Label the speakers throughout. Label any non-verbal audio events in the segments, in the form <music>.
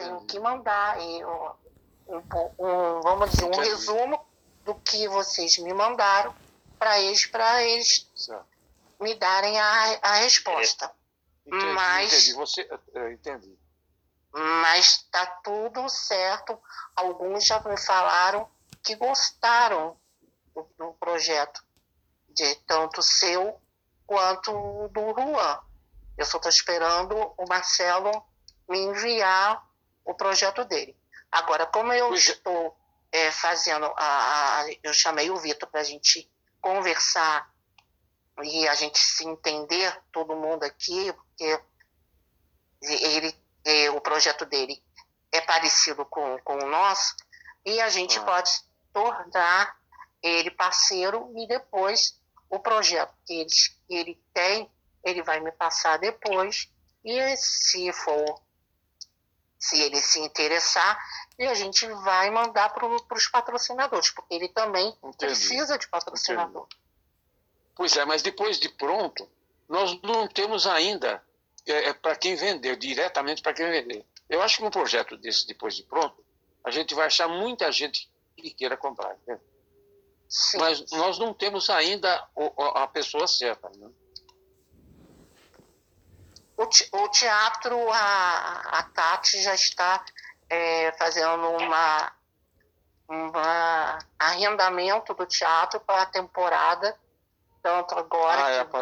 Speaker 1: tenho que mandar e, um, um, vamos dizer, um resumo do que vocês me mandaram para eles, para eles me darem a, a resposta.
Speaker 2: Entendi, mas, entendi. Você, entendi.
Speaker 1: Mas está tudo certo. Alguns já me falaram que gostaram do, do projeto, de tanto seu quanto do Juan. Eu só estou esperando o Marcelo me enviar o projeto dele. Agora, como eu estou é, fazendo, a, a, eu chamei o Vitor para a gente conversar e a gente se entender, todo mundo aqui, porque ele, é, o projeto dele é parecido com, com o nosso, e a gente ah. pode tornar ele parceiro e depois o projeto que ele, que ele tem, ele vai me passar depois, e se for, se ele se interessar, e a gente vai mandar para os patrocinadores, porque ele também Entendi. precisa de patrocinador. Entendi.
Speaker 2: Pois é, mas depois de pronto, nós não temos ainda é, é para quem vender, diretamente para quem vender. Eu acho que um projeto desse, depois de pronto, a gente vai achar muita gente que queira comprar. Né? Mas nós não temos ainda a pessoa certa. Né?
Speaker 1: O, teatro, a, a Tati já está é, fazendo uma, uma arrendamento do teatro para a temporada tanto agora. Ah, é, que...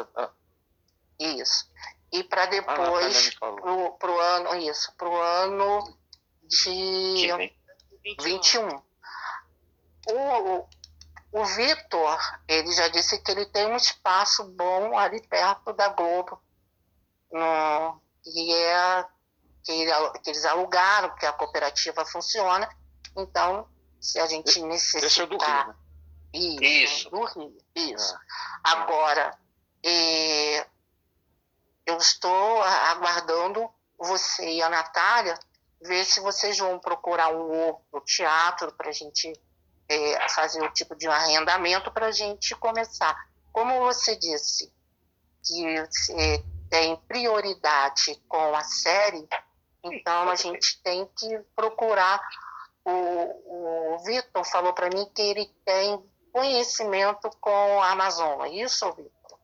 Speaker 1: é, Isso. E para depois, ah, pro, pro ano, isso, pro ano de 21. O, o Vitor, ele já disse que ele tem um espaço bom ali perto da Globo, no, que é que, ele, que eles alugaram, porque a cooperativa funciona. Então, se a gente necessitar... Esse é do Rio, né? Isso, isso. do Rio. Isso. É. Agora, é, eu estou aguardando você e a Natália ver se vocês vão procurar um outro teatro para a gente é, fazer o tipo de arrendamento para a gente começar. Como você disse que você tem prioridade com a série, então a gente tem que procurar. O, o Vitor falou para mim que ele tem conhecimento com a Amazônia. É isso, Vitor?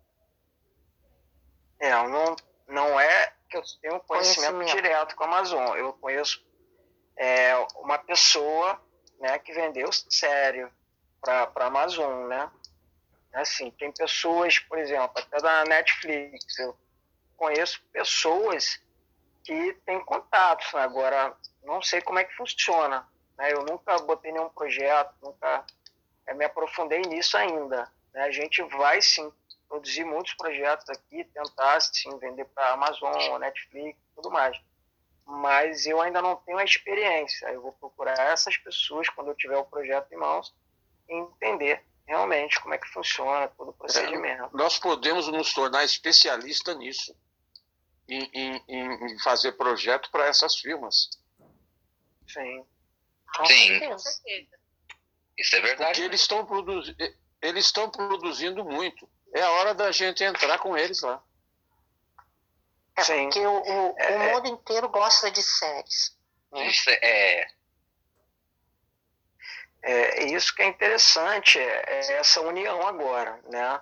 Speaker 3: É, não, não é que eu tenho conhecimento, conhecimento. direto com a Amazônia. Eu conheço é, uma pessoa né, que vendeu sério para a Amazon, né? Assim, tem pessoas, por exemplo, até da Netflix, eu conheço pessoas que têm contatos, né? agora não sei como é que funciona, né? Eu nunca botei nenhum projeto, nunca é, me aprofundei nisso ainda. Né? A gente vai sim produzir muitos projetos aqui, tentar sim vender para Amazon, Netflix, tudo mais. Mas eu ainda não tenho a experiência. Eu vou procurar essas pessoas quando eu tiver o projeto em mãos e entender realmente como é que funciona todo o procedimento.
Speaker 2: É, nós podemos nos tornar especialista nisso, em, em, em fazer projeto para essas firmas.
Speaker 3: Sim.
Speaker 4: Sim. Com certeza. Isso é verdade.
Speaker 2: Porque eles estão produzindo, eles estão produzindo muito. É a hora da gente entrar com eles lá.
Speaker 1: É Sim. porque o, o, é, o é. mundo inteiro gosta de séries.
Speaker 4: Né? Isso é, é.
Speaker 3: É isso que é interessante, é, é essa união agora, né?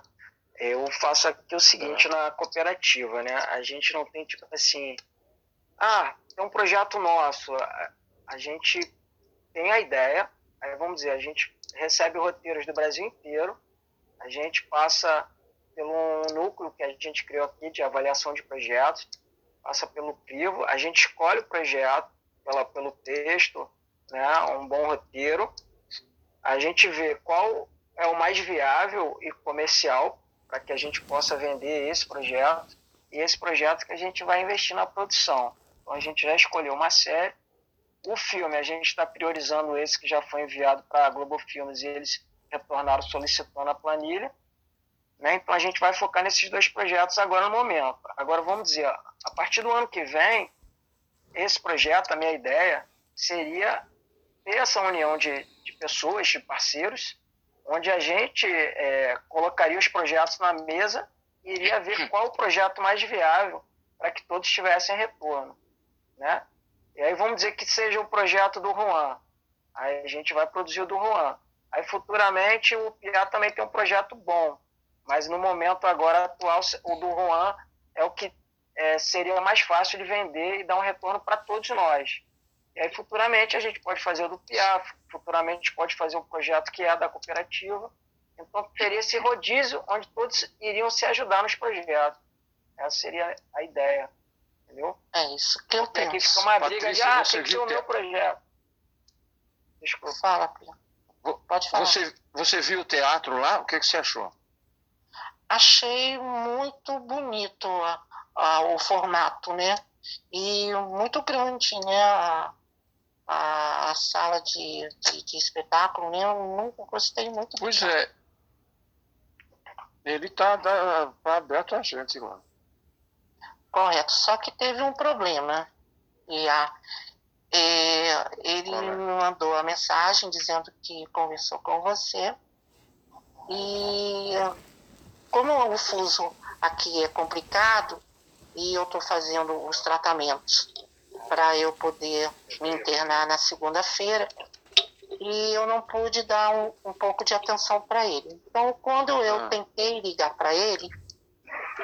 Speaker 3: Eu faço aqui o seguinte na cooperativa, né? A gente não tem tipo assim, ah, tem um projeto nosso, a, gente tem a ideia, Aí, vamos dizer, a gente recebe roteiros do Brasil inteiro, a gente passa pelo núcleo que a gente criou aqui de avaliação de projetos, passa pelo crivo, a gente escolhe o projeto pela, pelo texto, né, um bom roteiro, a gente vê qual é o mais viável e comercial para que a gente possa vender esse projeto e esse projeto que a gente vai investir na produção. Então a gente já escolheu uma série, o filme, a gente está priorizando esse que já foi enviado para a Globo Filmes e eles retornaram solicitando a planilha. Né? Então a gente vai focar nesses dois projetos agora no momento. Agora vamos dizer, a partir do ano que vem, esse projeto, a minha ideia, seria ter essa união de, de pessoas, de parceiros, onde a gente é, colocaria os projetos na mesa e iria ver qual o projeto mais viável para que todos tivessem retorno. Né? E aí vamos dizer que seja o projeto do Juan. Aí a gente vai produzir o do Juan. Aí futuramente o Piá também tem um projeto bom. Mas no momento agora atual, o do Juan é o que é, seria mais fácil de vender e dar um retorno para todos nós. E aí futuramente a gente pode fazer o do Piá, futuramente pode fazer um projeto que é da cooperativa. Então teria esse rodízio onde todos iriam se ajudar nos projetos. Essa seria a ideia. Entendeu?
Speaker 1: É isso que eu penso.
Speaker 3: Aqui fica uma briga de, ah, tem que ser o meu projeto.
Speaker 1: Desculpa. Fala, Pia. Pode falar.
Speaker 2: Você, você viu o teatro lá? O que, que você achou?
Speaker 1: Achei muito bonito a, a, o formato, né? E muito grande, né? A, a, a sala de, de, de, espetáculo, né? Eu nunca gostei muito.
Speaker 2: Pois é. Ele está tá, tá aberto a gente lá.
Speaker 1: Correto. Só que teve um problema. E a, é, ele me mandou a mensagem dizendo que conversou com você. E como o fuso aqui é complicado e eu estou fazendo os tratamentos para eu poder me internar na segunda-feira e eu não pude dar um, um pouco de atenção para ele. Então, quando eu ah. tentei ligar para ele,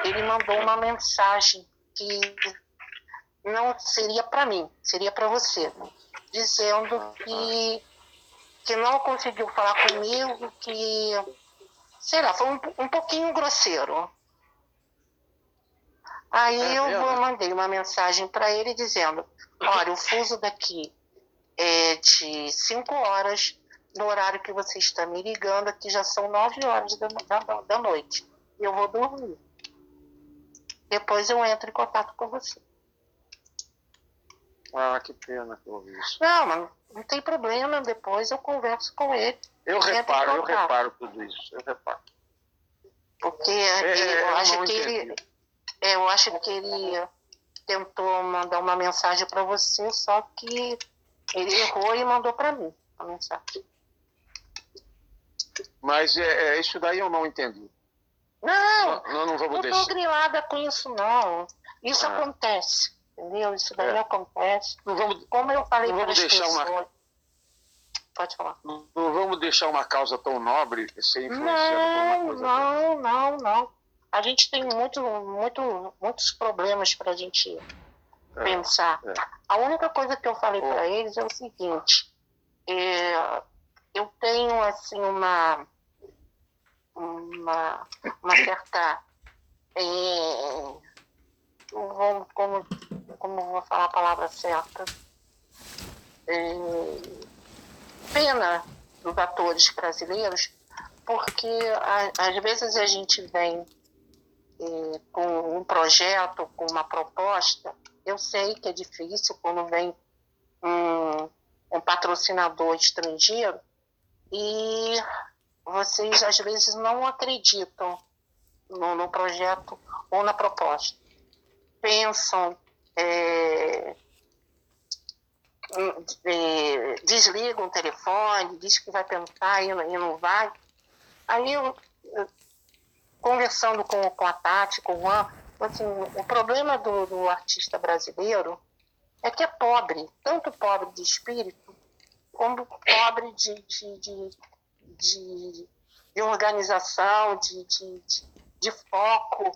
Speaker 1: ele mandou uma mensagem que não seria para mim, seria para você, dizendo que, que não conseguiu falar comigo, que, sei lá, foi um, um pouquinho grosseiro. Aí é, eu é, mandei uma mensagem para ele dizendo, olha, o fuso daqui é de 5 horas, no horário que você está me ligando, aqui já são 9 horas da, da, da noite. Eu vou dormir. Depois eu entro em contato com você.
Speaker 2: Ah, que pena que eu ouvi isso.
Speaker 1: Não, mas não tem problema, depois eu converso com ele.
Speaker 2: Eu reparo, eu reparo tudo isso, eu reparo.
Speaker 1: Porque é, eu, acho que ele, eu acho que ele tentou mandar uma mensagem para você, só que ele errou e mandou para mim a mensagem.
Speaker 2: Mas é, é, isso daí eu não entendi.
Speaker 1: Não, não, não, vamos não deixar. grilada com isso, não. Isso ah. acontece entendeu? Isso daí é. acontece. Não vamos, Como eu falei para as pessoas... Uma... Pode falar.
Speaker 2: Não, não, vamos deixar uma causa tão nobre ser
Speaker 1: influenciada não, por uma coisa Não, não, não. A gente tem muito, muito, muitos problemas para a gente é, pensar. É. A única coisa que eu falei para eles é o seguinte. É, eu tenho, assim, uma... Uma, uma certa... É, vou, como, como vou falar a palavra certa, é, pena dos atores brasileiros, porque a, às vezes a gente vem com um projeto, com uma proposta, eu sei que é difícil quando vem um, um patrocinador estrangeiro e vocês às vezes não acreditam no, no projeto ou na proposta pensam, é, é, desligam o telefone, diz que vai tentar e e não vai. Aí eu, conversando com, com a Tati, com o Juan, assim, o problema do, do artista brasileiro é que é pobre, tanto pobre de espírito, como pobre de, de, de, de, de organização, de, de, de foco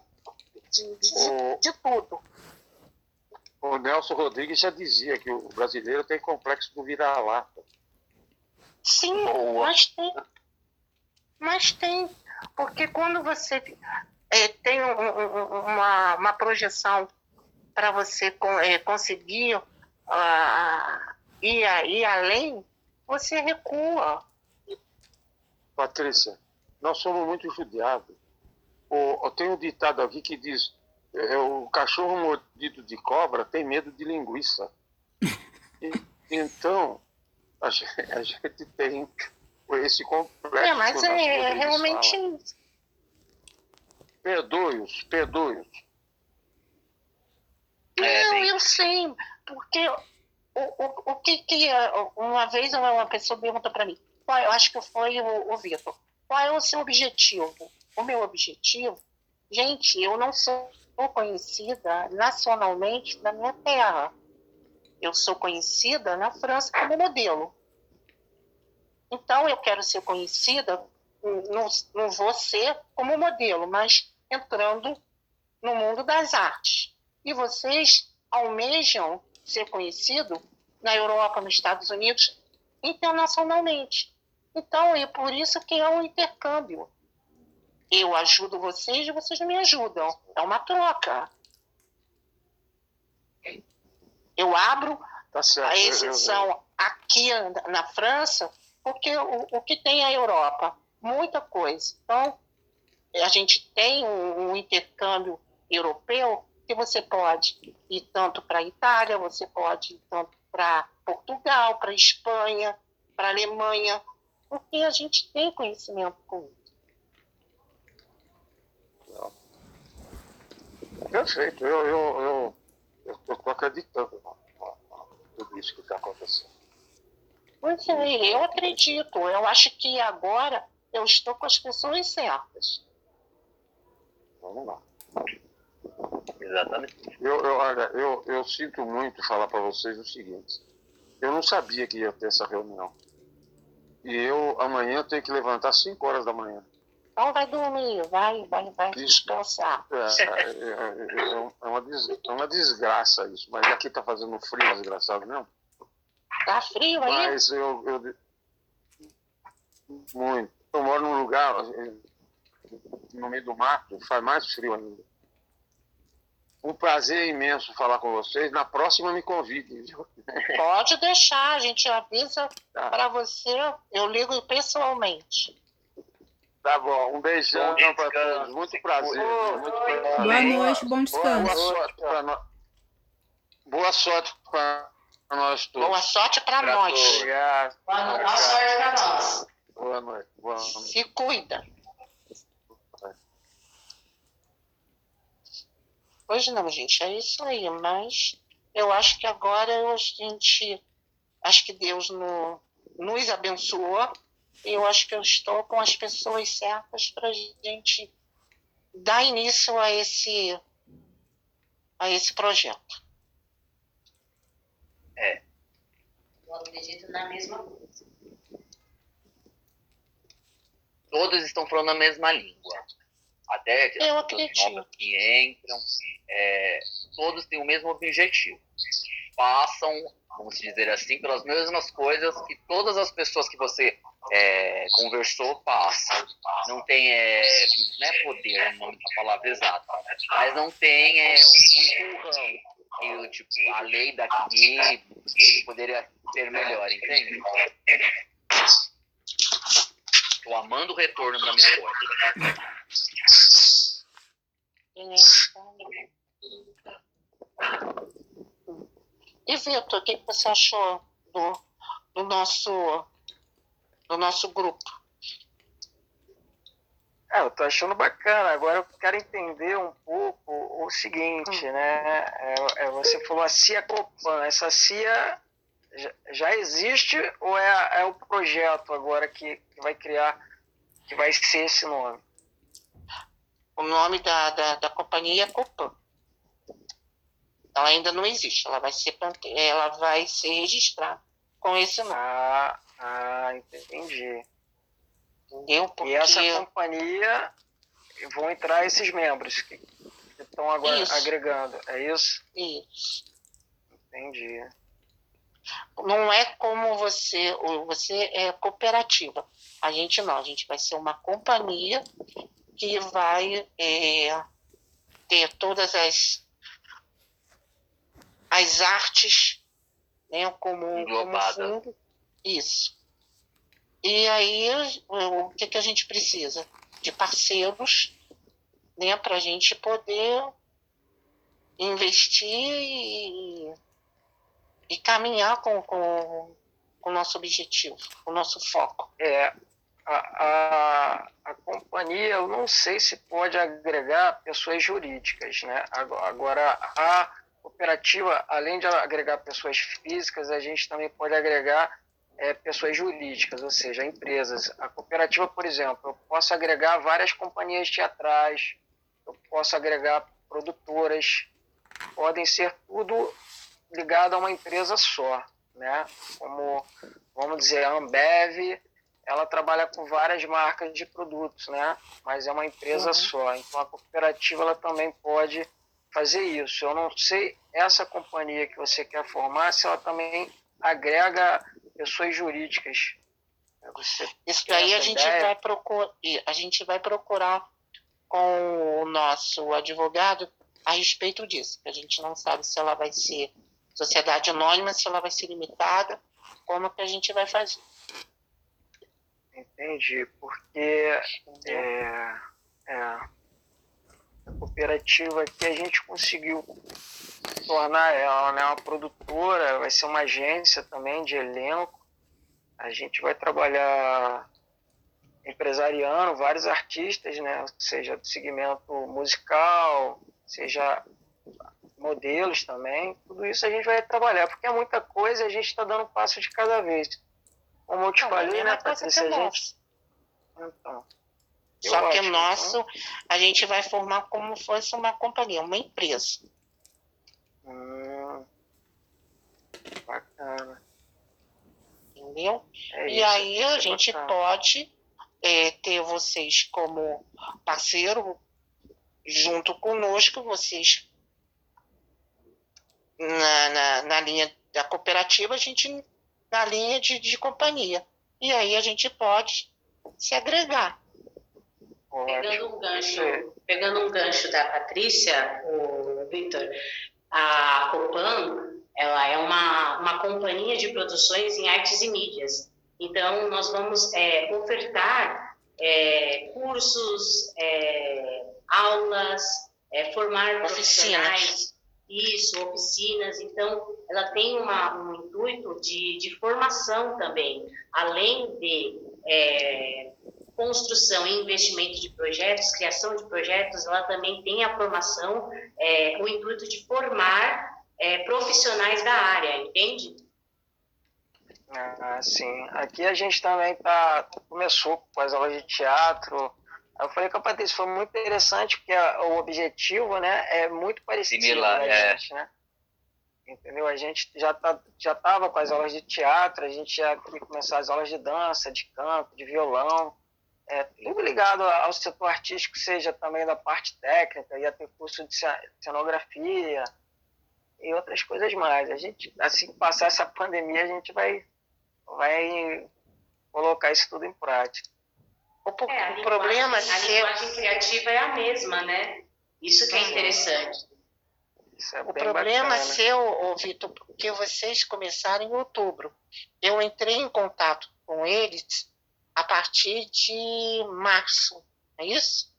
Speaker 1: de, de, de tudo. O
Speaker 2: Nelson Rodrigues já dizia que o brasileiro tem complexo do vira-lata.
Speaker 1: Sim, Boa. mas tem. Mas tem. Porque quando você é, tem um, um, uma, uma projeção para você é, conseguir uh, ir, ir além, você recua.
Speaker 2: Patrícia, nós somos muito judiados o, tem um ditado aqui que diz: é, o cachorro mordido de cobra tem medo de linguiça. <laughs> E, então, a gente, a gente, tem esse complexo.
Speaker 1: É, mas é realmente.
Speaker 2: Perdoe-os, perdoe-os.
Speaker 1: É, Não, eu sei, porque o, o, o que, que uma vez uma pessoa perguntou para mim, eu acho que foi o, o Vitor, qual é o seu objetivo? o meu objetivo, gente, eu não sou conhecida nacionalmente na minha terra. eu sou conhecida na França como modelo. Então, eu quero ser conhecida, não, não vou ser como modelo, mas entrando no mundo das artes. E vocês almejam ser conhecido na Europa, nos Estados Unidos, internacionalmente. Então, é por isso que é um intercâmbio. Eu ajudo vocês e vocês me ajudam. É uma troca. Eu abro tá a exceção aqui na França, porque o, o que tem a Europa? Muita coisa. Então, a gente tem um, um intercâmbio europeu que você pode ir tanto para a Itália, você pode ir tanto para Portugal, para Espanha, para Alemanha, porque a gente tem conhecimento com isso.
Speaker 2: Perfeito, eu, eu, eu, eu estou acreditando tudo isso que está acontecendo.
Speaker 1: É, eu acredito. Eu acho que agora eu estou com as pessoas certas.
Speaker 2: Vamos lá.
Speaker 4: Exatamente.
Speaker 2: Eu, eu, olha, eu, eu sinto muito falar para vocês o seguinte. Eu não sabia que ia ter essa reunião. E eu amanhã tenho que levantar às 5 horas da manhã.
Speaker 1: Então vai dormir, vai, vai, vai descansar.
Speaker 2: É, é, é, é, uma des, é uma desgraça isso. Mas aqui tá fazendo frio desgraçado mesmo.
Speaker 1: Tá frio aí?
Speaker 2: Mas eu, eu. Muito. Eu moro num lugar no meio do mato, faz mais frio ainda. Um prazer imenso falar com vocês. Na próxima me convide. <laughs>
Speaker 1: Pode deixar, a gente avisa tá. para você. Eu ligo pessoalmente.
Speaker 2: Tá bom, um beijão para todos. Muito prazer. Muito
Speaker 5: prazer. Boa noite, bom descanso.
Speaker 2: Boa, sorte para no... Boa sorte para nós todos.
Speaker 1: Boa sorte para nós.
Speaker 2: Obrigado.
Speaker 1: Boa sorte para nós.
Speaker 2: Boa noite. Boa noite.
Speaker 1: Se cuida. Pois não, gente, é isso aí. Mas eu acho que agora a gente. Acho que Deus no, nos abençoou. E eu acho que eu estou com as pessoas certas para a gente dar início a esse, a esse projeto.
Speaker 4: É.
Speaker 6: Eu acredito na mesma coisa.
Speaker 4: Todos estão falando a mesma língua. Até
Speaker 1: eu acredito.
Speaker 4: que entram, é, todos têm o mesmo objetivo. Passam, vamos dizer assim, pelas mesmas coisas que todas as pessoas que você é, conversou passam. Não tem, é, não é poder o nome da palavra exata, mas não tem é, um empurrão. Que, tipo, a lei daqui poderia ser melhor, entende? Estou amando o retorno da minha voz.
Speaker 1: E Vitor, o que você achou do, do, nosso, do nosso grupo?
Speaker 3: É, eu tô achando bacana. Agora eu quero entender um pouco o seguinte, né? É, é, você falou a CIA Copan. Essa CIA já, já existe ou é, é o projeto agora que, que vai criar, que vai ser esse nome?
Speaker 1: O nome da, da, da companhia é Copan. Ela ainda não existe, ela vai ser, ela vai ser registrada com esse nome.
Speaker 3: Ah, ah entendi.
Speaker 1: Entendeu? Porque...
Speaker 3: E essa companhia vão entrar esses membros que, estão agora isso. agregando, é isso?
Speaker 1: Isso.
Speaker 3: Entendi.
Speaker 1: Não é como você, você é cooperativa. A gente não, a gente vai ser uma companhia que vai é, ter todas as, as artes né, como, como fundo. Isso. E aí, o que, que a gente precisa? De parceiros né, para a gente poder investir e, e caminhar com, com, com o nosso objetivo, o nosso foco.
Speaker 3: É, a, a, a companhia, eu não sei se pode agregar pessoas jurídicas, né? Agora, a cooperativa, além de agregar pessoas físicas, a gente também pode agregar é, pessoas jurídicas, ou seja, empresas. A cooperativa, por exemplo, eu posso agregar várias companhias teatrais, eu posso agregar produtoras, podem ser tudo ligado a uma empresa só, né? Como, vamos dizer, a Ambev, ela trabalha com várias marcas de produtos, né? Mas é uma empresa uhum. só. Então a cooperativa ela também pode fazer isso. Eu não sei essa companhia que você quer formar se ela também agrega pessoas jurídicas.
Speaker 1: Você isso daí a gente vai procurar, a gente vai procurar com o nosso advogado a respeito disso. A gente não sabe se ela vai ser sociedade anônima, se ela vai ser limitada, como que a gente vai fazer.
Speaker 3: Entendi, porque é, é, a cooperativa aqui a gente conseguiu tornar ela né, uma produtora, vai ser uma agência também de elenco. A gente vai trabalhar empresariando vários artistas, né, seja do segmento musical, seja modelos também, tudo isso a gente vai trabalhar, porque é muita coisa e a gente está dando um passo de cada vez. Como eu te Não, falei, né, Patrícia, a gente...
Speaker 1: Então, Só que o nosso, a gente vai formar como fosse uma companhia, uma empresa.
Speaker 3: Hum, bacana.
Speaker 1: Entendeu? É e isso, aí a gente bacana. pode é, ter vocês como parceiro junto conosco, vocês na, na, na linha da cooperativa, a gente na linha de, de companhia. E aí a gente pode se agregar.
Speaker 6: Pegando um gancho, pegando um gancho da Patrícia, o Victor, a Copan, ela é uma, uma companhia de produções em artes e mídias. Então, nós vamos é, ofertar é, cursos, é, aulas, é, formar profissionais, isso, oficinas. Então, ela tem uma, um intuito de, de formação também, além de é, construção e investimento de projetos, criação de projetos, ela também tem a formação, é, o intuito de formar é, profissionais da área, entende?
Speaker 3: Ah, sim. Aqui a gente também tá, começou com as aulas de teatro, eu falei com a Patrícia, foi muito interessante, porque a, o objetivo né, é muito parecido
Speaker 4: Similar, com a
Speaker 3: é. gente, né? Entendeu? A gente já tá, já estava com as aulas de teatro, a gente já ia começar as aulas de dança, de canto, de violão, é, tudo ligado ao setor artístico, seja também da parte técnica, ia ter curso de cenografia e outras coisas mais. A gente, assim que passar essa pandemia, a gente vai, vai colocar isso tudo em prática.
Speaker 6: O, é, o problema linguagem, A linguagem criativa é a mesma, né? Isso que é interessante.
Speaker 1: É o problema bacana. seu, ô, Vitor, porque vocês começaram em outubro. Eu entrei em contato com eles a partir de março, é isso?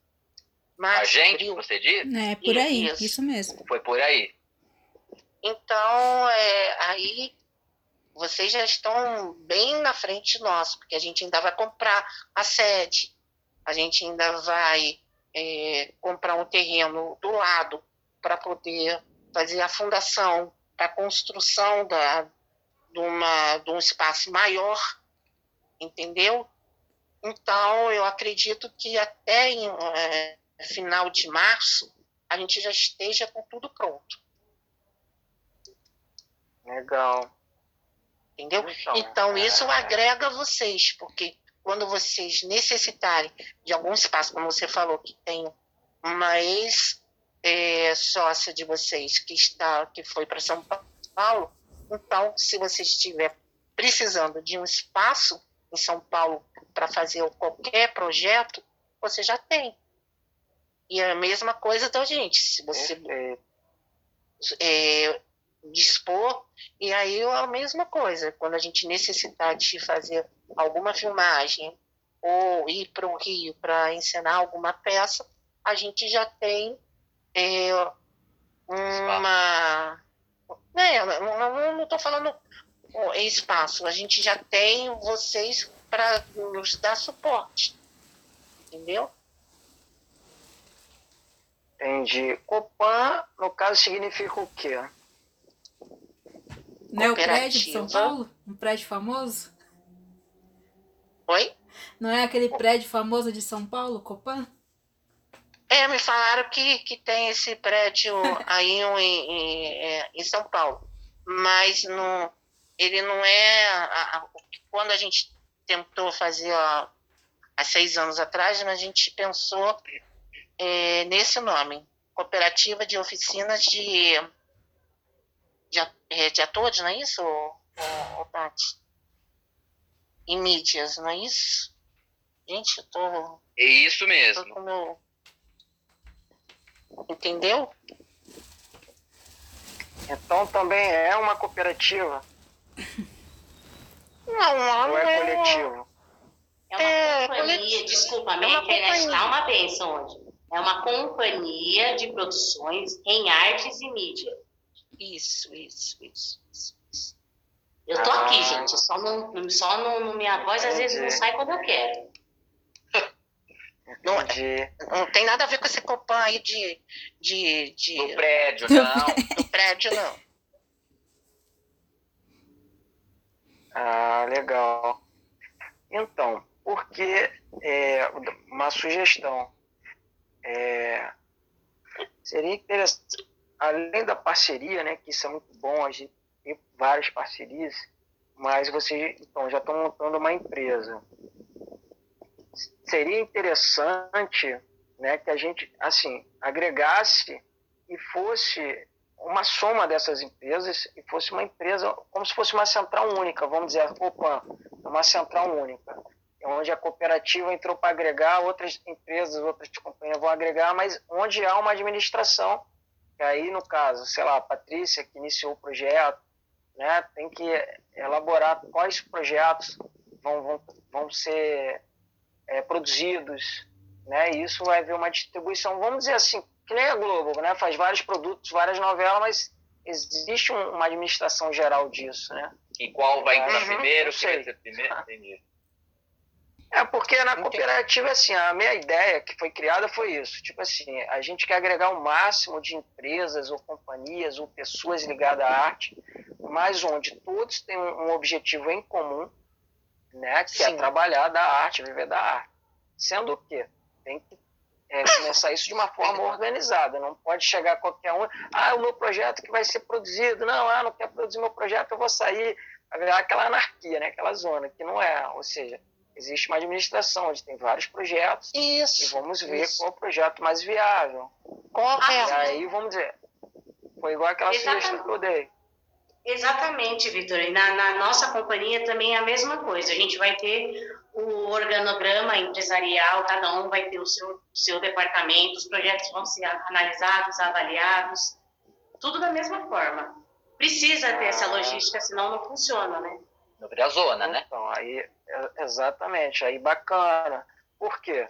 Speaker 4: Março, a gente, abril. você diz?
Speaker 5: É, por aí, isso. isso mesmo.
Speaker 4: Foi por aí.
Speaker 1: Então, é, aí vocês já estão bem na frente de nós, porque a gente ainda vai comprar a sede, a gente ainda vai é, comprar um terreno do lado para poder fazer a fundação, para a construção da, de, uma, de um espaço maior, entendeu? Então, eu acredito que até em, é, final de março a gente já esteja com tudo pronto.
Speaker 3: Legal.
Speaker 1: Entendeu? Então, então isso é... agrega vocês, porque quando vocês necessitarem de algum espaço, como você falou, que tem uma ex-sócia é, de vocês que está que foi para São Paulo, então, se você estiver precisando de um espaço em São Paulo para fazer qualquer projeto, você já tem. E é a mesma coisa da gente. Se você é, dispor. E aí é a mesma coisa, quando a gente necessitar de fazer alguma filmagem ou ir para o Rio para ensinar alguma peça, a gente já tem é, uma. É, não estou falando espaço, a gente já tem vocês para nos dar suporte. Entendeu?
Speaker 3: Entendi. Copan, no caso, significa o quê?
Speaker 5: Não é o prédio de São Paulo? Um prédio famoso?
Speaker 1: Oi?
Speaker 5: Não é aquele prédio famoso de São Paulo, Copan?
Speaker 1: É, me falaram que, que tem esse prédio aí em, em, é, em São Paulo. mas não, ele não é. A, a, quando a gente tentou fazer ó, há seis anos atrás, a gente pensou é, nesse nome Cooperativa de Oficinas de, de, é, de Atores, não é isso, Tati? Em mídias, não é isso? Gente, eu tô.
Speaker 4: É isso mesmo.
Speaker 1: Tô meu... Entendeu?
Speaker 3: Então também é uma cooperativa.
Speaker 1: Não, não
Speaker 3: é coletivo?
Speaker 6: É uma
Speaker 1: É,
Speaker 6: companhia,
Speaker 1: coletivo.
Speaker 6: desculpa, a
Speaker 1: É
Speaker 6: minha
Speaker 1: uma
Speaker 6: internet
Speaker 1: companhia.
Speaker 6: tá uma benção hoje. É uma companhia de produções em artes e mídia.
Speaker 1: Isso, isso, isso. isso, isso.
Speaker 6: Eu tô aqui,
Speaker 3: Ah.
Speaker 6: gente, só não, só não, minha voz às vezes não sai quando eu quero. <laughs>
Speaker 1: Não,
Speaker 3: Entendi.
Speaker 1: não tem nada a ver com esse Copan aí de, de, de
Speaker 4: No prédio, não.
Speaker 1: do prédio, não. <laughs>
Speaker 3: Ah, legal. Então, porque é, uma sugestão é, seria interessante, além da parceria, né, que isso é muito bom, a gente tem várias parcerias, mas vocês então, já estão montando uma empresa. Seria interessante né, que a gente assim agregasse e fosse uma soma dessas empresas e fosse uma empresa como se fosse uma central única, vamos dizer, a Copan, uma central única, onde a cooperativa entrou para agregar, outras empresas, outras companhias vão agregar, mas onde há uma administração, que aí no caso, sei lá, a Patrícia que iniciou o projeto, né, tem que elaborar quais projetos vão, vão, vão ser é, produzidos, né, e isso vai haver uma distribuição, vamos dizer assim, que nem a Globo, né? Faz vários produtos, várias novelas, mas existe um- uma administração geral disso, né?
Speaker 4: E qual vai entrar
Speaker 1: Uhum,
Speaker 4: primeiro? Quem vai ser primeiro? Entendi.
Speaker 3: É porque na cooperativa, assim, a minha ideia que foi criada foi isso. Tipo assim, a gente quer agregar o máximo de empresas ou companhias ou pessoas ligadas à arte, mas onde todos têm um, um objetivo em comum, né? Que é
Speaker 1: Sim.
Speaker 3: trabalhar da arte, viver da arte. Sendo o quê? Tem que é, começar isso de uma forma organizada. Não pode chegar qualquer um, ah, o meu projeto que vai ser produzido. Não, ah, não quer produzir meu projeto, eu vou sair. Aquela anarquia, né? Aquela zona, que não é. Ou seja, existe uma administração onde tem vários projetos e
Speaker 1: Isso.
Speaker 3: vamos ver
Speaker 1: isso.
Speaker 3: qual é o projeto mais viável. E
Speaker 1: Correto.
Speaker 3: aí, vamos dizer, foi igual aquela
Speaker 6: Exatamente.
Speaker 3: sugestão que eu dei.
Speaker 6: Exatamente, Vitor. E na, na nossa companhia também é a mesma coisa. A gente vai ter o organograma empresarial, cada um vai ter o seu, seu departamento, os projetos vão ser analisados, avaliados, tudo da mesma forma. Precisa ter essa logística, senão não funciona, né?
Speaker 4: Não vira zona, né?
Speaker 3: Então, aí, é- exatamente, aí bacana. Por quê?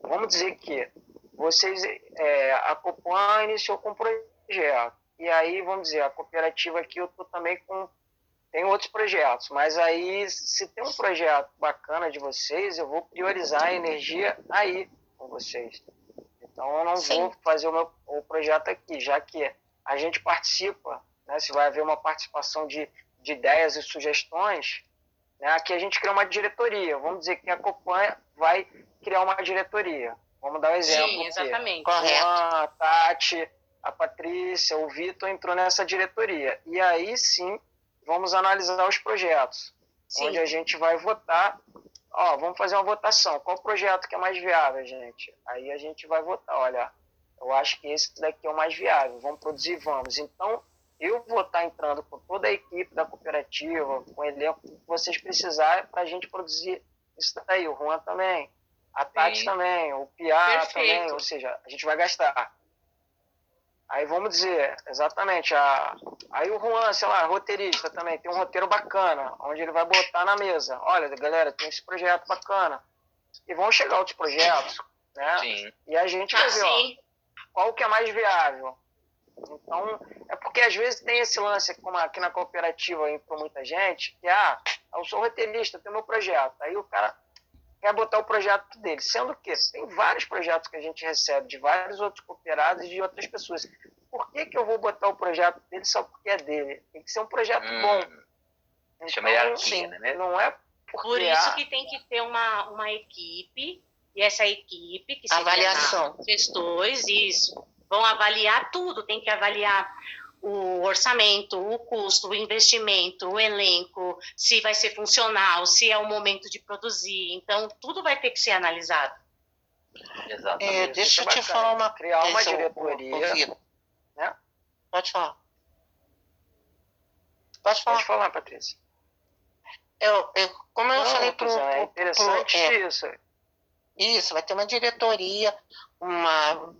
Speaker 3: Vamos dizer que vocês, é, a Copan iniciou com um projeto, e aí, vamos dizer, a cooperativa aqui eu estou também com, tem outros projetos, mas aí, se tem um projeto bacana de vocês, eu vou priorizar a energia aí com vocês. Então, eu não
Speaker 1: Sim.
Speaker 3: vou fazer o meu o projeto aqui, já que a gente participa, né, se vai haver uma participação de, de ideias e sugestões, né, aqui a gente cria uma diretoria. Vamos dizer que a Copan vai criar uma diretoria. Vamos dar um exemplo.
Speaker 6: Sim, exatamente.
Speaker 3: A Tati, a Patrícia, o Vitor entrou nessa diretoria. E aí sim, vamos analisar os projetos,
Speaker 6: Sim.
Speaker 3: onde a gente vai votar. Ó, vamos fazer uma votação. Qual projeto que é mais viável, gente? Aí a gente vai votar. Olha, eu acho que esse daqui é o mais viável. Vamos produzir, vamos. Então, eu vou estar entrando com toda a equipe da cooperativa, com o elenco que vocês precisarem para a gente produzir isso daí. O Juan também, a Tati
Speaker 4: Sim.
Speaker 3: também, o Piá
Speaker 6: Perfeito.
Speaker 3: também. Ou seja, a gente vai gastar. Aí vamos dizer, exatamente, a, aí o Juan, sei lá, roteirista também, tem um roteiro bacana, onde ele vai botar na mesa. Olha, galera, tem esse projeto bacana. E vão chegar outros projetos, né?
Speaker 4: Sim.
Speaker 3: E a gente vai ver, ó, qual que é mais viável. Então, é porque às vezes tem esse lance, como aqui na cooperativa entrou muita gente, que, ah, eu sou roteirista, tenho meu projeto. Aí o cara quer botar o projeto dele. Sendo que tem vários projetos que a gente recebe de vários outros cooperados e de outras pessoas. Por que, que eu vou botar o projeto dele só porque é dele? Tem que ser um projeto
Speaker 4: Hum,
Speaker 3: bom. Então,
Speaker 4: chama hierarquia, né?
Speaker 3: Não é porque
Speaker 6: Por isso
Speaker 3: há-
Speaker 6: que tem que ter uma, uma equipe, e essa equipe, que seria
Speaker 1: Avaliação.
Speaker 6: gestores, isso, vão avaliar tudo, tem que avaliar o orçamento, o custo, o investimento, o elenco, se vai ser funcional, se é o momento de produzir. Então, tudo vai ter que ser analisado.
Speaker 1: Exatamente. É, deixa eu te falar uma
Speaker 3: criar uma diretoria.
Speaker 1: né? Pode falar. Pode falar.
Speaker 3: Pode falar, Patrícia.
Speaker 1: Eu, eu, como eu Não, falei para
Speaker 3: É interessante pro, é, isso.
Speaker 1: Isso, vai ter uma diretoria, uma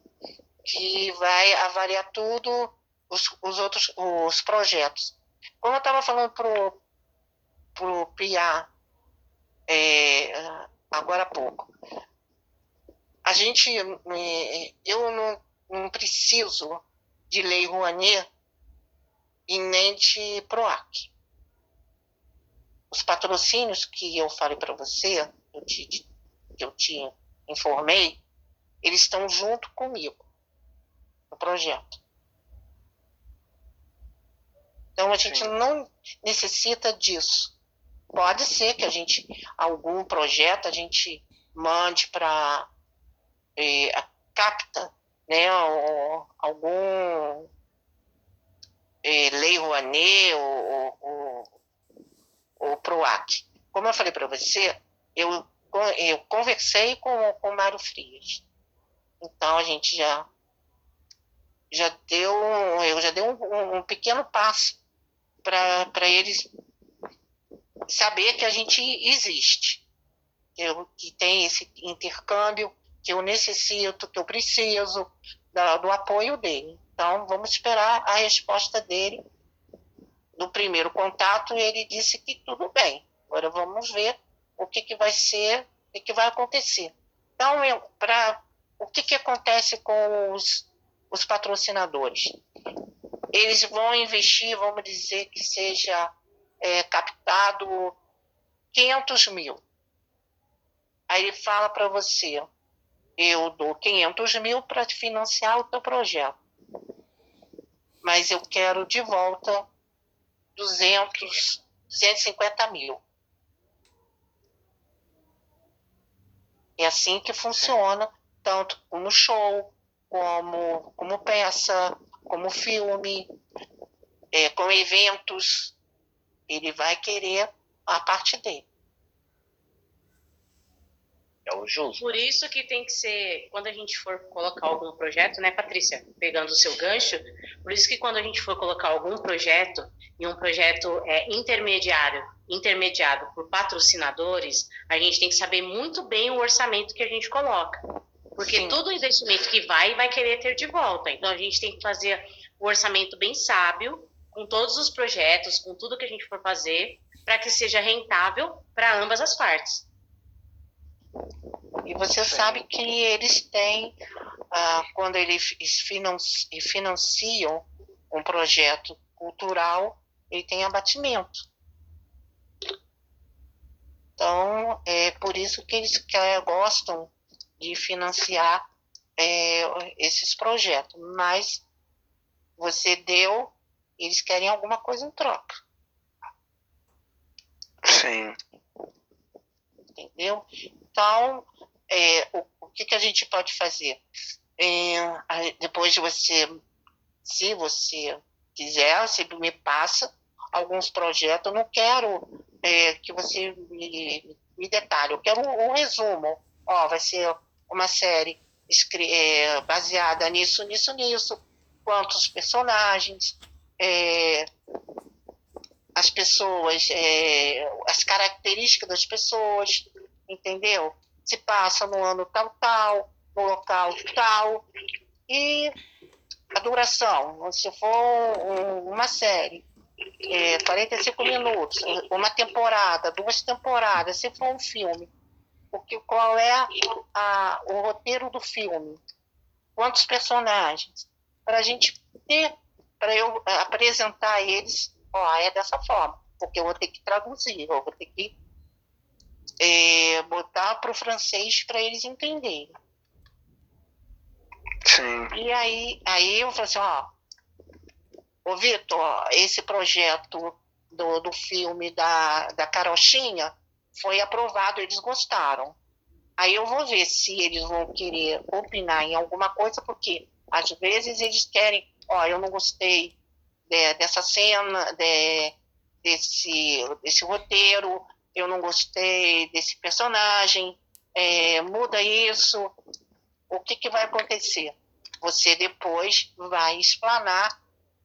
Speaker 1: que vai avaliar tudo os, os outros os projetos. Como eu estava falando pro pro PIA é, agora há pouco, a gente eu não, não preciso de lei Rouanet e nem de PROAC os patrocínios que eu falei para você, eu te, que eu te informei, eles estão junto comigo no projeto. Então a gente Sim. não necessita disso. Pode ser que a gente, algum projeto, a gente mande para eh, capta, né, ou, algum eh, lei Rouanet ou, ou, o PROAC. Como eu falei para você, eu, eu conversei com, com o Mário Frias. Então a gente já já deu eu já dei um, um pequeno passo para eles saber que a gente existe, eu, que tem esse intercâmbio, que eu necessito, que eu preciso da, do apoio dele. Então vamos esperar a resposta dele no primeiro contato ele disse que tudo bem. Agora vamos ver o que, que vai ser, o que, que vai acontecer. Então, pra, o que, que acontece com os, os patrocinadores? Eles vão investir, vamos dizer que seja é, captado 500 mil. Aí ele fala para você, eu dou 500 mil para financiar o teu projeto. Mas eu quero de volta 200, 250 mil. É assim que funciona, tanto como show, como, como peça, como filme, é, com eventos. Ele vai querer a parte dele.
Speaker 6: É o justo. Por isso que tem que ser, quando a gente for colocar algum projeto, né, Patrícia, pegando o seu gancho, por isso que quando a gente for colocar algum projeto, e um projeto é, intermediário, intermediado por patrocinadores, a gente tem que saber muito bem o orçamento que a gente coloca. Porque Sim. todo investimento que vai, vai querer ter de volta. Então a gente tem que fazer o orçamento bem sábio, com todos os projetos, com tudo que a gente for fazer, para que seja rentável para ambas as partes.
Speaker 1: E você Sim. sabe que eles têm, ah, quando eles financiam um projeto cultural, ele tem abatimento. Então, é por isso que eles gostam de financiar é, esses projetos. Mas você deu, eles querem alguma coisa em troca.
Speaker 3: Sim.
Speaker 1: Entendeu? Então, é, o, o que, que a gente pode fazer? É, depois de você, se você quiser, você me passa alguns projetos. Eu não quero é, que você me, me, detalhe, eu quero um, um resumo. Ó, vai ser uma série é, baseada nisso, nisso, nisso. Quantos personagens, é, as pessoas, é, as características das pessoas, entendeu? Se passa no ano tal, tal, no local tal. E a duração, se for uma série, é, 45 minutos, uma temporada, duas temporadas, se for um filme, porque qual é a, o roteiro do filme? Quantos personagens? Para a gente ter, para eu apresentar eles, ó, é dessa forma, porque eu vou ter que traduzir, eu vou ter que é, botar para o francês para eles entenderem.
Speaker 3: Sim.
Speaker 1: E aí, aí eu falei assim, ó, ô Vitor, esse projeto do, do filme da, da Carochinha foi aprovado, eles gostaram. Aí eu vou ver se eles vão querer opinar em alguma coisa, porque às vezes eles querem, ó, eu não gostei de, dessa cena, de, desse, desse roteiro, eu não gostei desse personagem, é, muda isso. O que, que vai acontecer? Você depois vai explanar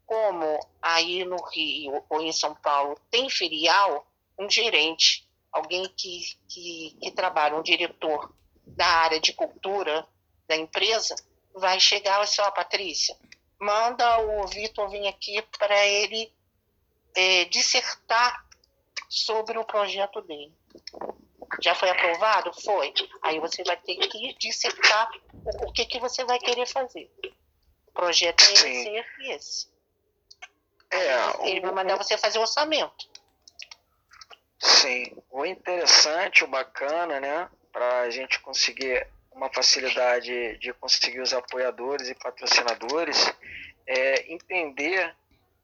Speaker 1: como aí no Rio ou em São Paulo tem filial, um gerente, alguém que, que, que trabalha, um diretor da área de cultura da empresa, vai chegar e falar, Patrícia, manda o Vitor vir aqui para ele é, dissertar sobre o projeto dele. Já foi aprovado? Foi. Aí você vai ter que dissertar o que, que você vai querer fazer. O projeto é esse, esse esse. É, Ele vai mandar você fazer o orçamento.
Speaker 3: Sim. O interessante, o bacana, né? Para a gente conseguir uma facilidade de conseguir os apoiadores e patrocinadores é entender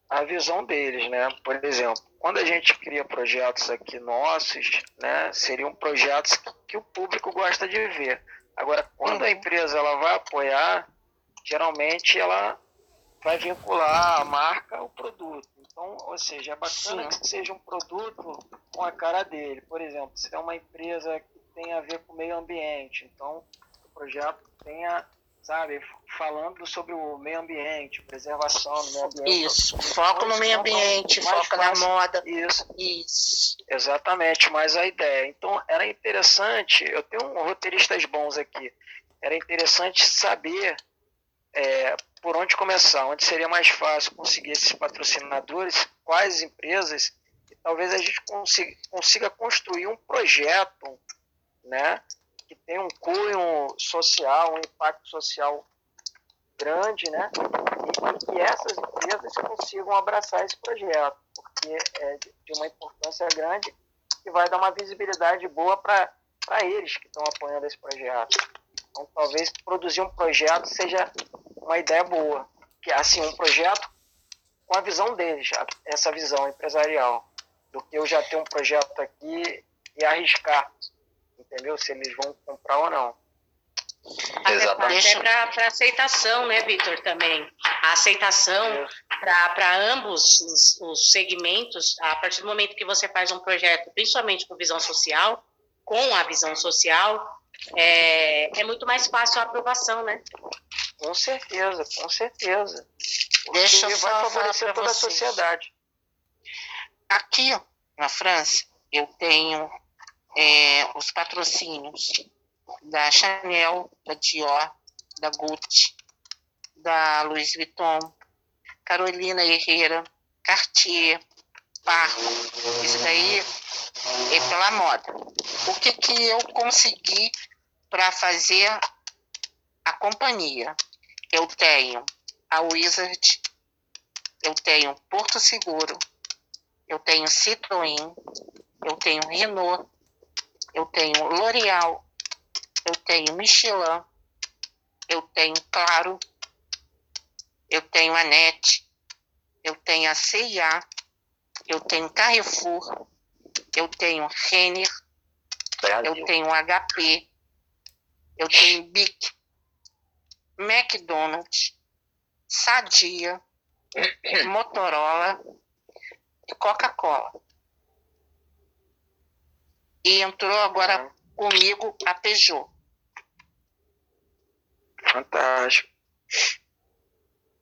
Speaker 3: a visão deles, né? Por exemplo, quando a gente cria projetos aqui nossos, né, seriam projetos que o público gosta de ver. Agora, quando a uhum. empresa ela vai apoiar, geralmente ela vai vincular a marca ao produto. Então, ou seja, é bacana Sim. que seja um produto com a cara dele. Por exemplo, se é uma empresa que tem a ver com o meio ambiente, então o projeto tenha, sabe, falando sobre o meio ambiente, preservação do meio ambiente.
Speaker 1: Isso, foco no meio ambiente, foco na moda.
Speaker 3: Isso. Isso. Exatamente, mas a ideia. Então, era interessante, eu tenho um roteiristas bons aqui, era interessante saber é, por onde começar, onde seria mais fácil conseguir esses patrocinadores, quais empresas, e talvez a gente consiga, consiga construir um projeto né, que tenha um cunho social, um impacto social grande, né, e que essas empresas consigam abraçar esse projeto, porque é de uma importância grande e vai dar uma visibilidade boa para eles que estão apoiando esse projeto. Então, talvez produzir um projeto seja uma ideia boa. Que assim, um projeto com a visão deles, essa visão empresarial, do que eu já ter um projeto aqui e arriscar, entendeu? Se eles vão comprar ou não.
Speaker 6: Exatamente. Até para aceitação, né, Vitor, também. A aceitação para ambos os, os, segmentos, a partir do momento que você faz um projeto, principalmente com visão social, com a visão social, é, é muito mais fácil a aprovação, né?
Speaker 3: Com certeza, com certeza. Porque Deixa eu vai favorecer toda vocês. a sociedade.
Speaker 1: Aqui na França, eu tenho é, os patrocínios da Chanel, da Dior, da Gucci, da Louis Vuitton, Carolina Herrera, Cartier, Parco. Isso daí é pela moda. O que, que eu consegui para fazer a companhia. Eu tenho a Wizard, eu tenho Porto Seguro, eu tenho Citroën, eu tenho Renault, eu tenho L'Oréal, eu tenho Michelin, eu tenho Claro, eu tenho a NET, eu tenho a CIA, eu tenho Carrefour, eu tenho Renner, eu tenho HP, eu tenho Bic, McDonald's, Sadia, Motorola e Coca-Cola. E entrou agora comigo a Peugeot.
Speaker 3: Fantástico.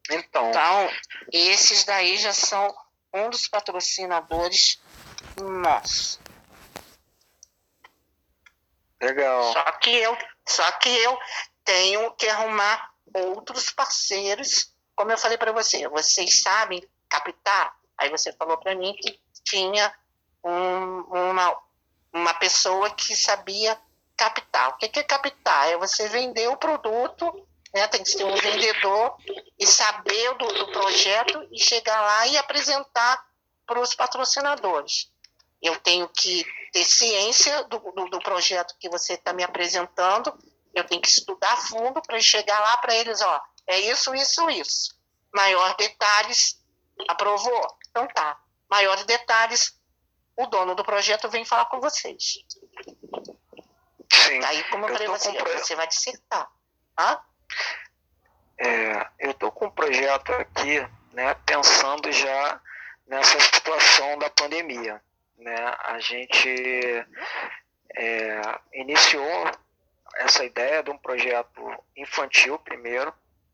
Speaker 3: Então.
Speaker 1: Então, esses daí já são um dos patrocinadores nossos.
Speaker 3: Legal.
Speaker 1: Só que eu, só que eu tenho que arrumar outros parceiros. Como eu falei para você, vocês sabem captar? Aí você falou para mim que tinha um, uma, uma pessoa que sabia captar. O que é captar? É você vender o produto, né? tem que ser um vendedor e saber do, do projeto e chegar lá e apresentar para os patrocinadores. Eu tenho que ter ciência do, do, do projeto que você está me apresentando eu tenho que estudar fundo para chegar lá para eles, ó, é isso, isso, isso. Maior detalhes, aprovou? Então tá. Maiores detalhes, o dono do projeto vem falar com vocês. Sim. Aí, como eu, eu falei, você, você vai Hã?
Speaker 3: É, eu tô com um projeto aqui né, pensando já nessa situação da pandemia. Né? A gente é, iniciou essa ideia de um projeto infantil primeiro,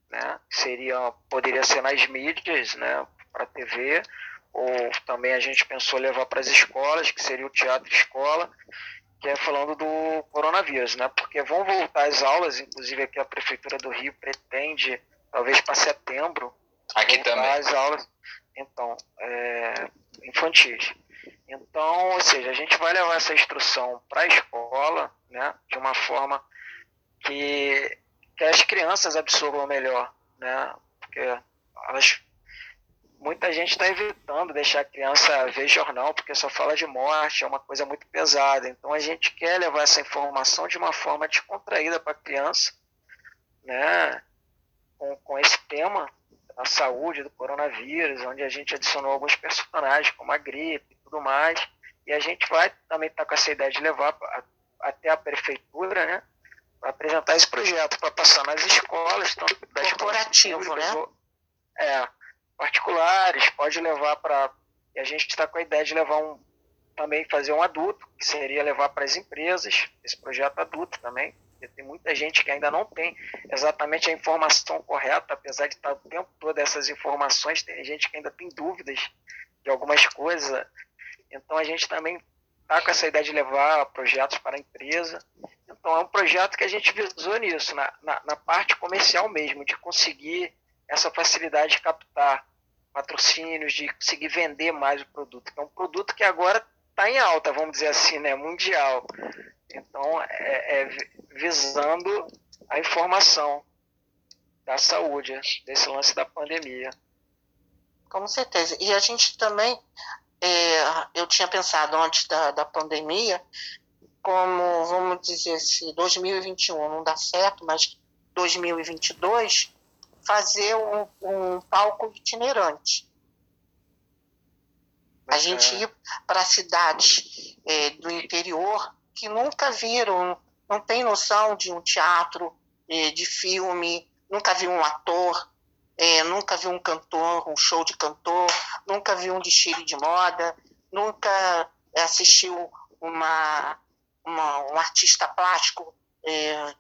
Speaker 3: né? Seria, poderia ser nas mídias, né? Para TV, ou também a gente pensou levar para as escolas, que seria o teatro escola, que é falando do coronavírus, né? Porque vão voltar as aulas, inclusive aqui a prefeitura do Rio pretende, talvez para setembro,
Speaker 4: aqui também
Speaker 3: as aulas, então, é, infantis. Então, ou seja, a gente vai levar essa instrução para a escola, né? De uma forma que, que as crianças absorvam melhor, né? Porque elas muita gente está evitando deixar a criança ver jornal porque só fala de morte, é uma coisa muito pesada. Então a gente quer levar essa informação de uma forma descontraída para a criança, né? Com, com esse tema da saúde, do coronavírus, onde a gente adicionou alguns personagens, como a gripe tudo mais. E a gente vai também estar tá com essa ideia de levar até a prefeitura, né? Para apresentar esse projeto, para passar nas escolas, tanto
Speaker 1: das corporativo, né?
Speaker 3: É, particulares, pode levar para. E a gente está com a ideia de levar um. Também fazer um adulto, que seria levar para as empresas, esse projeto adulto também. Porque tem muita gente que ainda não tem exatamente a informação correta, apesar de estar o tempo todo essas informações, tem gente que ainda tem dúvidas de algumas coisas. Então a gente também está com essa ideia de levar projetos para a empresa. Então é um projeto que a gente visou nisso, na, na, na parte comercial mesmo, de conseguir essa facilidade de captar patrocínios, de conseguir vender mais o produto. É um produto que agora está em alta, vamos dizer assim, né, mundial. Então, é, é visando a informação da saúde, desse lance da pandemia.
Speaker 1: Com certeza. E a gente também, é, eu tinha pensado antes da, da pandemia, como, vamos dizer, se 2021 não dá certo, mas 2022, fazer um, um palco itinerante. A gente ir para cidades é, do interior que nunca viram, não tem noção de um teatro, é, de filme, nunca viu um ator, é, nunca viu um cantor, um show de cantor, nunca viu um desfile de moda, nunca assistiu uma, uma um artista plástico é,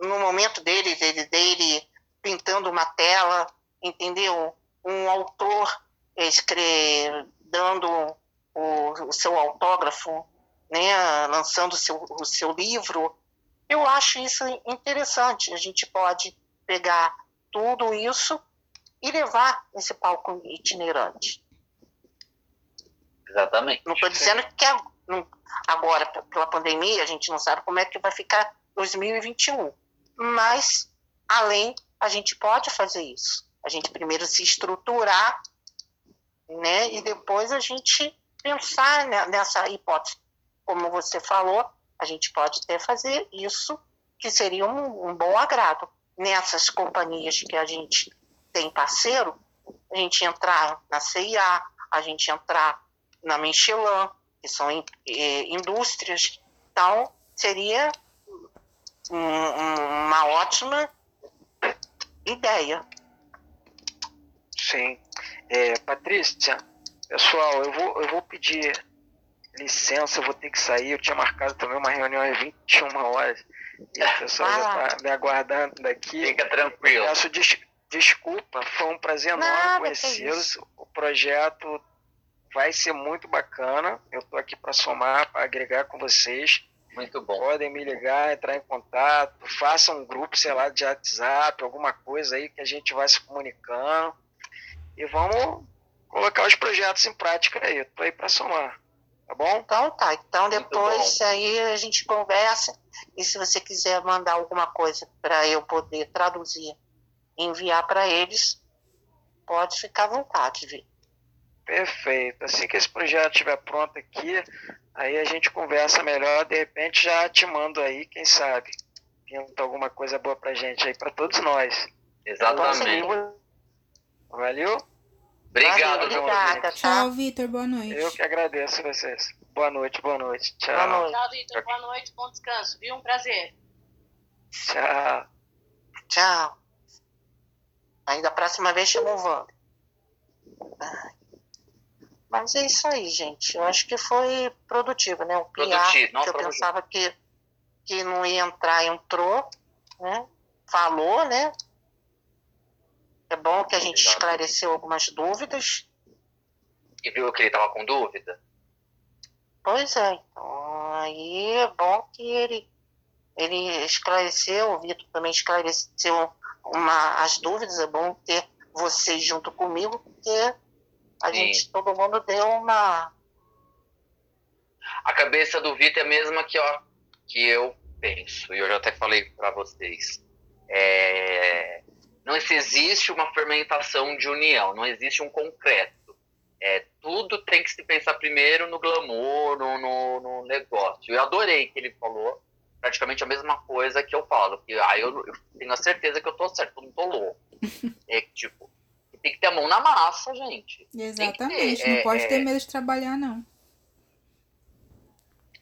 Speaker 1: no momento dele, dele, dele pintando uma tela, entendeu? Um autor escreve, dando o, o, seu autógrafo, né, lançando seu, o seu livro. Eu acho isso interessante. A gente pode pegar tudo isso e levar esse palco itinerante.
Speaker 4: Exatamente.
Speaker 1: Não estou dizendo que agora, pela pandemia, a gente não sabe como é que vai ficar 2021. Mas, além a gente pode fazer isso. A gente primeiro se estruturar, né, e depois a gente pensar nessa hipótese. Como você falou, a gente pode até fazer isso, que seria um, um bom agrado. Nessas companhias que a gente tem parceiro, a gente entrar na CIA, a gente entrar na Michelin, que são eh, indústrias. Então, seria um, uma ótima ideia.
Speaker 3: Sim. É, Patrícia, pessoal, eu vou, eu vou pedir licença, eu vou ter que sair. Eu tinha marcado também uma reunião às 21 horas. E a pessoa ah. já está me aguardando daqui.
Speaker 4: Fica tranquilo.
Speaker 3: Peço des, desculpa, foi um prazer enorme conhecê-los. O projeto vai ser muito bacana. Eu estou aqui para somar, para agregar com vocês.
Speaker 4: Muito bom.
Speaker 3: Podem me ligar, entrar em contato, façam um grupo, sei lá, de WhatsApp, alguma coisa aí que a gente vai se comunicando. E vamos colocar os projetos em prática aí. Estou aí para somar. Tá bom?
Speaker 1: Então tá. Então depois aí a gente conversa. E se você quiser mandar alguma coisa para eu poder traduzir enviar para eles, pode ficar à vontade, viu?
Speaker 3: Perfeito. Assim que esse projeto estiver pronto aqui, aí a gente conversa melhor. De repente já te mando aí, quem sabe, pinta alguma coisa boa pra gente aí, para todos nós.
Speaker 4: Exatamente.
Speaker 3: Valeu?
Speaker 4: Obrigado,
Speaker 1: Valeu, obrigada.
Speaker 5: Tchau, Vitor. Boa noite.
Speaker 3: Eu que agradeço vocês. Boa noite, boa noite. Tchau.
Speaker 1: Boa noite.
Speaker 6: Tchau, Vitor. Boa noite, bom descanso, viu? Um prazer.
Speaker 3: Tchau.
Speaker 1: Tchau. Aí da próxima vez chama o Wander. Mas é isso aí, gente. Eu acho que foi produtivo, né? O PIA,
Speaker 4: Produtivo, não
Speaker 1: que eu
Speaker 4: produtivo.
Speaker 1: pensava que, que não ia entrar, entrou, né? Falou, né? É bom que a gente
Speaker 4: Exato.
Speaker 1: esclareceu algumas dúvidas.
Speaker 4: E viu que ele tava com dúvida?
Speaker 1: Pois é, então aí é bom que ele, ele esclareceu, o Vitor também esclareceu uma, as dúvidas, é bom ter vocês junto comigo, porque a
Speaker 4: Sim.
Speaker 1: gente, todo mundo deu uma.
Speaker 4: A cabeça do Vitor é a mesma que, ó, que eu penso, e eu já até falei para vocês. É, não existe uma fermentação de união, não existe um concreto. É, tudo tem que se pensar primeiro no glamour, no, no, no negócio. Eu adorei que ele falou praticamente a mesma coisa que eu falo. Que, aí eu, eu tenho a certeza que eu tô certo, eu não tô louco. <laughs> É que, tipo, tem que ter a mão na massa, gente.
Speaker 5: Exatamente.
Speaker 4: ter,
Speaker 5: não
Speaker 4: é,
Speaker 5: pode ter
Speaker 4: é.
Speaker 5: medo de trabalhar, não.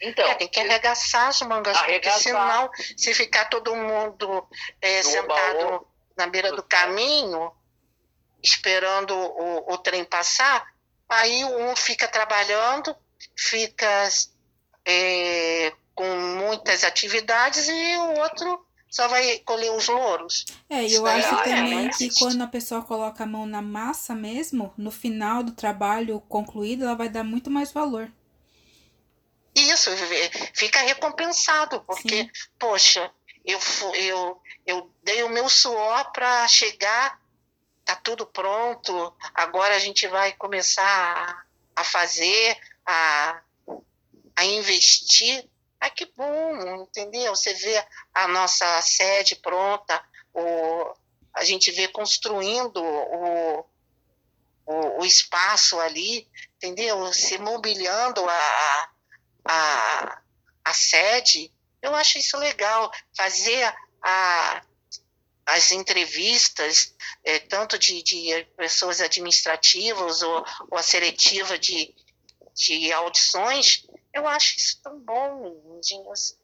Speaker 4: Então,
Speaker 1: É, tem que arregaçar as mangas, porque
Speaker 4: Arregaçar.
Speaker 1: senão, se ficar todo mundo é, sentado
Speaker 4: baú.
Speaker 1: na beira do
Speaker 4: Do-
Speaker 1: caminho, esperando o, o trem passar, aí um fica trabalhando, fica é, com muitas atividades e o outro só vai colher os louros.
Speaker 5: É, e eu
Speaker 1: daí
Speaker 5: acho
Speaker 1: é,
Speaker 5: também
Speaker 1: não
Speaker 5: que quando a pessoa coloca a mão na massa mesmo, no final do trabalho concluído, ela vai dar muito mais valor.
Speaker 1: Isso, é, fica recompensado, porque,
Speaker 5: Sim.
Speaker 1: poxa, eu, eu, eu dei o meu suor para chegar, tá tudo pronto, agora a gente vai começar a, a fazer, a, a investir. Ai, que bom, entendeu? Você vê a nossa sede pronta, o, a gente vê construindo o, o, o espaço ali, entendeu? Se mobiliando a, a, a sede, eu acho isso legal. Fazer a, as entrevistas, eh, tanto de, de pessoas administrativas ou, ou a seletiva de, de audições, eu acho isso tão bom, meninas.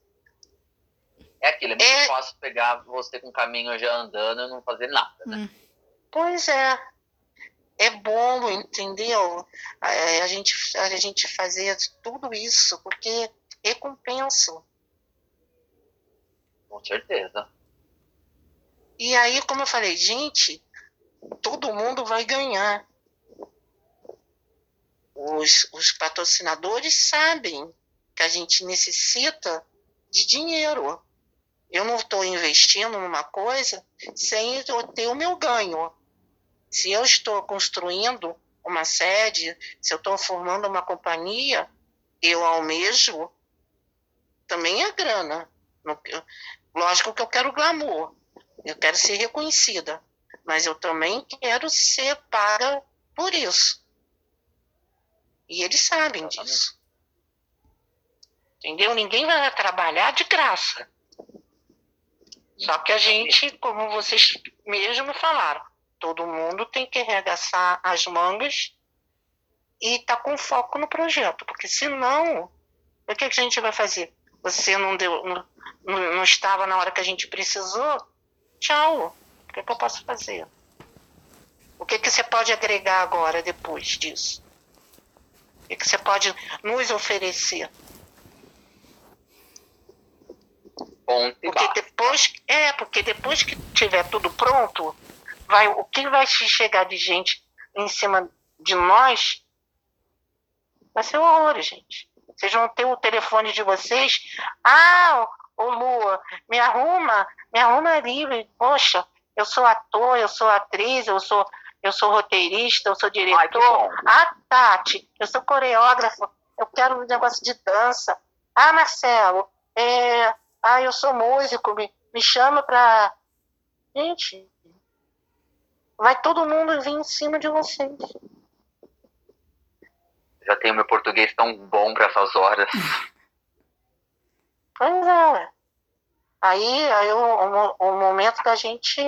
Speaker 4: é aquilo, é muito
Speaker 1: É-
Speaker 4: fácil pegar você com o caminho já andando e não fazer nada. né?
Speaker 1: Pois é. É bom, entendeu? A, a gente, a gente fazer tudo isso, porque recompensa.
Speaker 4: Com certeza.
Speaker 1: E aí, como eu falei, gente, todo mundo vai ganhar. Os, os patrocinadores sabem que a gente necessita de dinheiro. Eu não estou investindo numa coisa sem eu ter o meu ganho. Se eu estou construindo uma sede, se eu estou formando uma companhia, eu almejo também a grana. Lógico que eu quero glamour, eu quero ser reconhecida, mas eu também quero ser paga por isso. E eles sabem
Speaker 4: Exatamente.
Speaker 1: disso. Entendeu? Ninguém vai trabalhar de graça. Só que a gente, como vocês mesmos falaram, todo mundo tem que arregaçar as mangas e tá com foco no projeto, porque senão, o que, que a gente vai fazer? Você não deu, não, não estava na hora que a gente precisou? Tchau. O que, que eu posso fazer? O que, que você pode agregar agora, depois disso? O que, que você pode nos oferecer?
Speaker 4: Ponto
Speaker 1: Porque depois, é, porque depois que tiver tudo pronto, vai, o que vai chegar de gente em cima de nós vai ser horrores, gente. Vocês vão ter o telefone de vocês. Ah, ô Lua, me arruma, me arruma ali. Poxa, eu sou ator, eu sou atriz, eu sou, eu sou roteirista, eu sou diretor. Ah, Tati, eu sou coreógrafo, eu quero um negócio de dança. Ah, Marcelo, é, ah, eu sou músico, me, me chama pra. Gente, vai todo mundo vir em cima de vocês.
Speaker 4: Já tenho meu português tão bom para essas horas.
Speaker 1: Pois é. Aí, aí o, o, o momento da gente.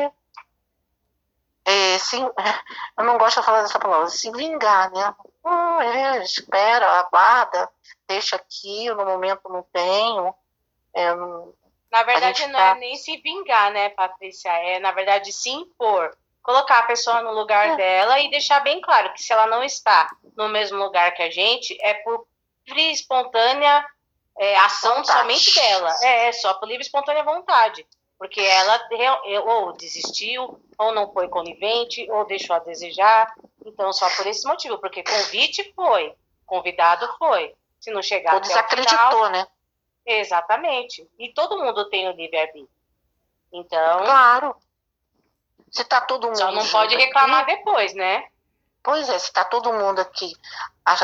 Speaker 1: É, se, eu não gosto de falar dessa palavra, se vingar, né? Hum, é, espera, aguarda, deixa aqui, eu no momento não tenho. É, não-
Speaker 6: Na verdade, não
Speaker 1: tá-
Speaker 6: é nem se vingar, né, Patrícia? É, na verdade, se impor. colocar a pessoa no lugar é. dela e deixar bem claro que se ela não está no mesmo lugar que a gente, é por livre espontânea é, ação vontade. somente dela. É, é, só por livre espontânea vontade. Porque ela ou desistiu, ou não foi conivente, ou deixou a desejar. Então, só por esse motivo. Porque convite foi, convidado foi. Se não chegar
Speaker 1: ou desacreditou, final, né?
Speaker 6: Exatamente. E todo mundo tem o livre-arbítrio. Então.
Speaker 1: Claro. Se tá todo mundo.
Speaker 6: Só não pode reclamar aqui, depois, né?
Speaker 1: Pois é, se tá todo mundo aqui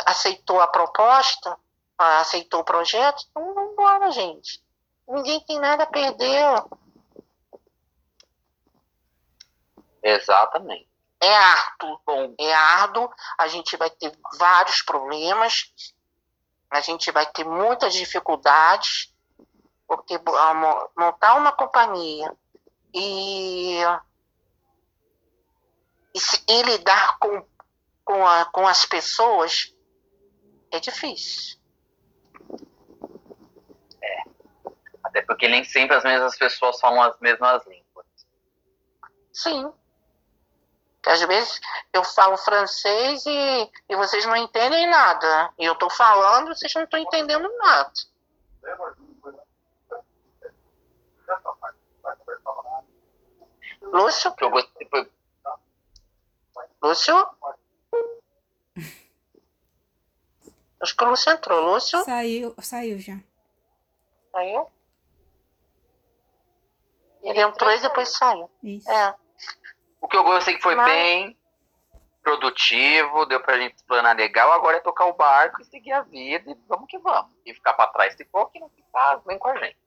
Speaker 1: aceitou a proposta, aceitou o projeto, então vamos embora, gente. Ninguém tem nada a perder.
Speaker 4: Exatamente.
Speaker 1: É árduo. Bom. É árduo, a gente vai ter vários problemas, a gente vai ter muitas dificuldades, porque montar uma companhia e, e, e lidar com, com, a, com as pessoas é difícil.
Speaker 4: É. Até porque nem sempre as mesmas pessoas falam as mesmas línguas.
Speaker 1: Sim. Às vezes eu falo francês e, e vocês não entendem nada. E eu estou falando e vocês não estão entendendo nada. Lúcio? Lúcio? Acho que o Lúcio entrou. Lúcio?
Speaker 5: Saiu, saiu já.
Speaker 1: Saiu? Ele entrou e depois saiu.
Speaker 5: Isso.
Speaker 1: É.
Speaker 4: O que eu gostei que foi Mas... bem produtivo, deu pra gente explanar legal, agora é tocar o barco e seguir a vida e vamos que vamos. E ficar pra trás se for, que não ficar, vem com a gente.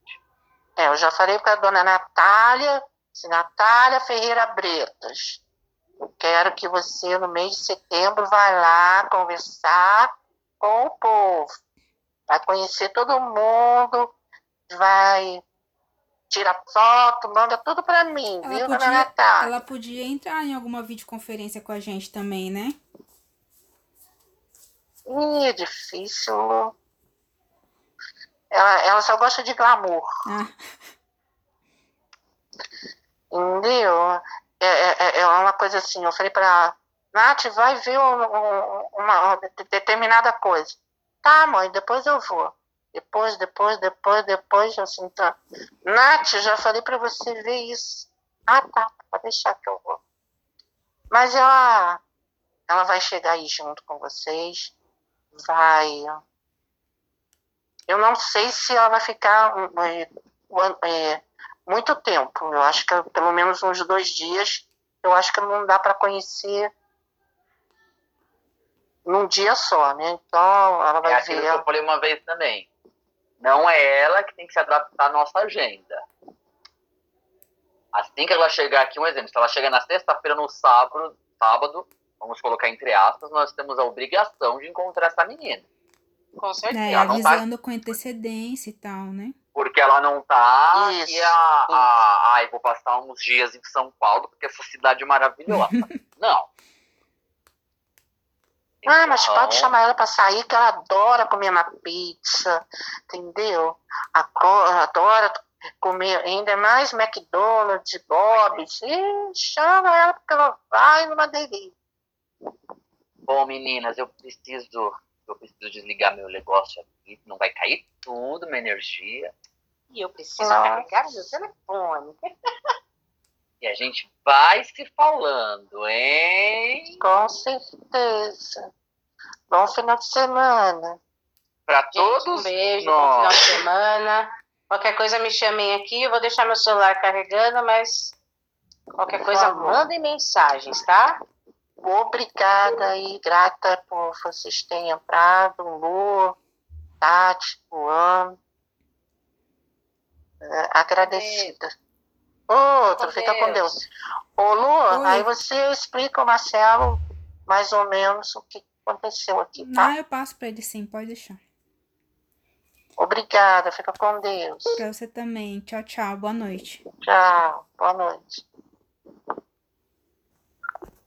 Speaker 1: É, eu já falei pra dona Natália, se Natália Ferreira Bretas, eu quero que você no mês de setembro vá lá conversar com o povo. Vai conhecer todo mundo, vai tira foto, manda tudo para mim, ela viu, podia, Natália?
Speaker 5: Ela podia entrar em alguma videoconferência com a gente também, né?
Speaker 1: Ih, é difícil. Ela, ela só gosta de glamour. Ah. Entendeu? É, é, é, é uma coisa assim, eu falei pra ela, Nath, vai ver uma, uma, uma determinada coisa. Tá, mãe, depois eu vou. Depois, depois, depois, depois, assim, tá. Nath, já falei para você ver isso. Ah, tá, pode deixar que eu vou. Mas ela, ela vai chegar aí junto com vocês, vai. Eu não sei se ela vai ficar é, é, muito tempo. Eu acho que pelo menos uns dois dias. Eu acho que não dá para conhecer num dia só, né? Então ela vai
Speaker 4: é
Speaker 1: ver.
Speaker 4: Que eu falei uma vez também. Não é ela que tem que se adaptar à nossa agenda. Assim que ela chegar aqui, um exemplo, se ela chega na sexta-feira, no sábado, sábado, vamos colocar entre aspas, nós temos a obrigação de encontrar essa menina.
Speaker 5: Com certeza. É, avisando tá... com antecedência e tal, né?
Speaker 4: Porque ela não tá isso, e a, a, ai, vou passar uns dias em São Paulo, porque essa cidade é maravilhosa. <laughs> não.
Speaker 1: Ah, mas pode chamar ela para sair, que ela adora comer uma pizza, entendeu? Adora comer ainda mais McDonald's, Bob's. E chama ela porque ela vai numa delícia.
Speaker 4: Bom, meninas, eu preciso, eu preciso desligar meu negócio aqui, não vai cair tudo, minha energia.
Speaker 6: E eu preciso Nossa. carregar meu telefone.
Speaker 4: E a gente vai se falando, hein?
Speaker 1: Com certeza. Bom final de semana.
Speaker 4: Para todos.
Speaker 6: Um beijo, nós. bom final de semana. Qualquer coisa me chamem aqui, eu vou deixar meu celular carregando, mas qualquer coisa mandem mensagens, tá?
Speaker 1: Obrigada e grata por vocês terem entrado, Lu, Tati, Luan. É, agradecida. Outro, fica com Deus. Ô, Lu, aí você explica o Marcelo mais ou menos o que aconteceu aqui, tá?
Speaker 5: Não, eu passo para ele sim, pode deixar.
Speaker 1: Obrigada, fica com Deus.
Speaker 5: Pra você também. Tchau, tchau. Boa noite.
Speaker 1: Tchau, boa noite.